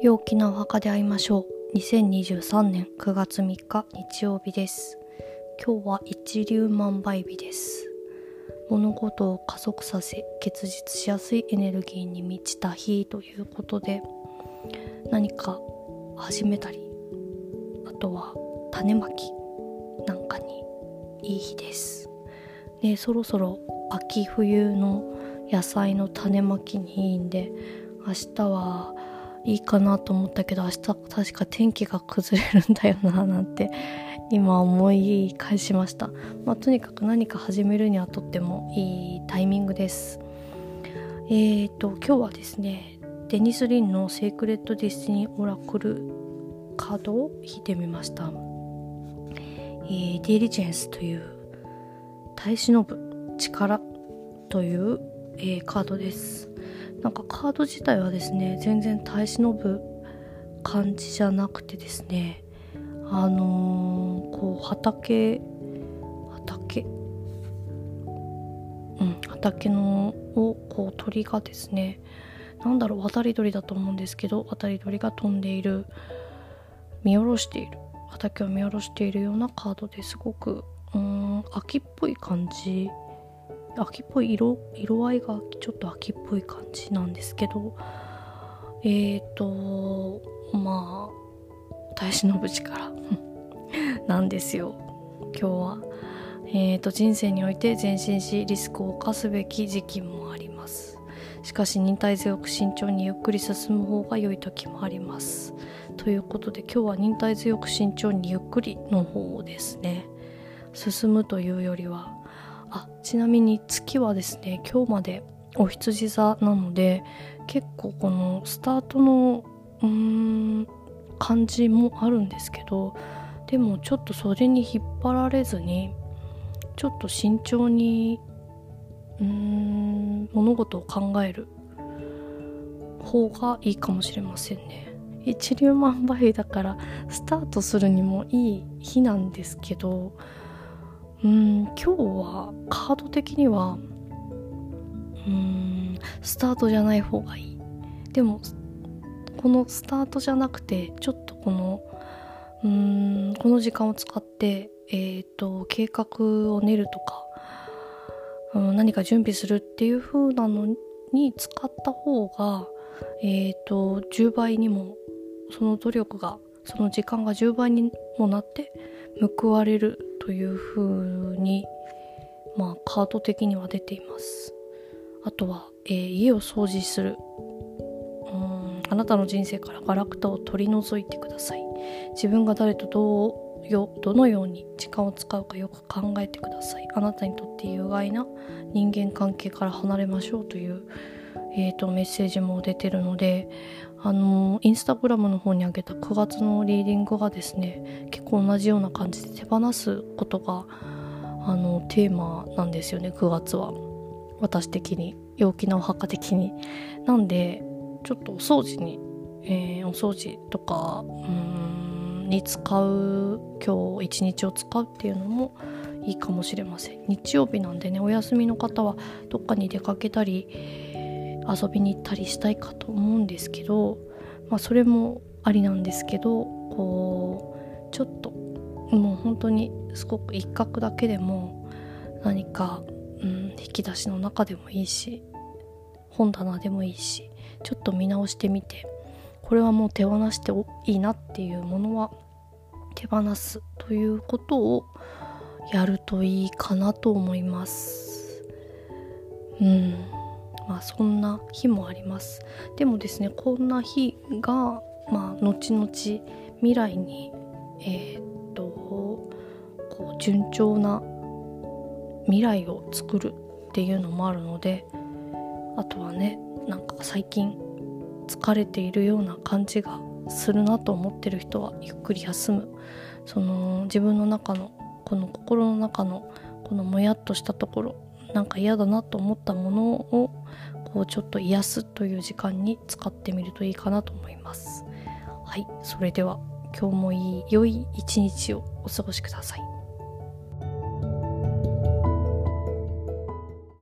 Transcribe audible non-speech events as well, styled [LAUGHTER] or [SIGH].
陽気なお墓で会いましょう。2023年9月3日日曜日です。今日は一粒万倍日です。物事を加速させ結実しやすいエネルギーに満ちた日ということで何か始めたりあとは種まきなんかにいい日です。でそろそろ秋冬の野菜の種まきにいいんで明日はいいかなと思ったけど明日確か天気が崩れるんだよななんて [LAUGHS] 今思い返しました、まあ、とにかく何か始めるにはとってもいいタイミングです。えーと今日はですねデニス・リンの「 Sacred Destiny Oracle」カードを引いてみました、えー、 diligence という耐え忍ぶ力という、えー、カードです。なんかカード自体はですね全然耐え忍ぶ感じじゃなくてですねあのー、こう畑畑？うん畑のをこう鳥がですねなんだろう渡り鳥だと思うんですけど渡り鳥が飛んでいる見下ろしている畑を見下ろしているようなカードですごくうん秋っぽい感じ秋っぽい色色合いがちょっと秋っぽい感じなんですけどえっ、ー、とまあ耐え忍ぶ力なんですよ。今日は。えーと、人生において前進しリスクを冒すべき時期もあります。しかし忍耐強く慎重にゆっくり進む方が良い時もあります。ということで今日は忍耐強く慎重にゆっくりの方ですね。進むというよりはあちなみに月はですね今日までお羊座なので結構このスタートのうーん感じもあるんですけどでもちょっとそれに引っ張られずにちょっと慎重にうーん物事を考える方がいいかもしれませんね。一粒万倍だからスタートするにもいい日なんですけどうん今日はカード的にはうんスタートじゃない方がいい。でもこのスタートじゃなくてちょっとこのうんこの時間を使ってえっ、ー、と計画を練るとか、うん、何か準備するっていう風なのに使った方がえっ、ー、と10倍にもその努力がその時間が10倍にもなって報われるという風にまあカード的には出ています。あとは、えー、家を掃除する。うんあなたの人生からガラクタを取り除いてください。自分が誰とどうよどのように時間を使うかよく考えてください。あなたにとって有害な人間関係から離れましょうという、えーと、メッセージも出てるのであのインスタグラムの方にあげた9月のリーディングがですね結構同じような感じで手放すことがあのテーマなんですよね9月は。私的に陽気なお墓的に。なんでちょっとお掃除に、えー、お掃除とかうんに使う今日一日を使うっていうのもいいかもしれません。日曜日なんでねお休みの方はどっかに出かけたり遊びに行ったりしたいかと思うんですけど、まあ、それもありなんですけどこうちょっともう本当にすごく一角だけでも何か、うん、引き出しの中でもいいし本棚でもいいしちょっと見直してみてこれはもう手放していいなっていうものは手放すということをやるといいかなと思います。うんまあそんな日もあります。でもですねこんな日がまあ後々未来にえー、っとこう順調な未来を作るっていうのもあるのであとはねなんか最近疲れているような感じがするなと思ってる人はゆっくり休む。その自分の中のこの心の中のこのもやっとしたところなんか嫌だなと思ったものをこうちょっと癒すという時間に使ってみるといいかなと思います。はいそれでは今日もいい良い一日をお過ごしください。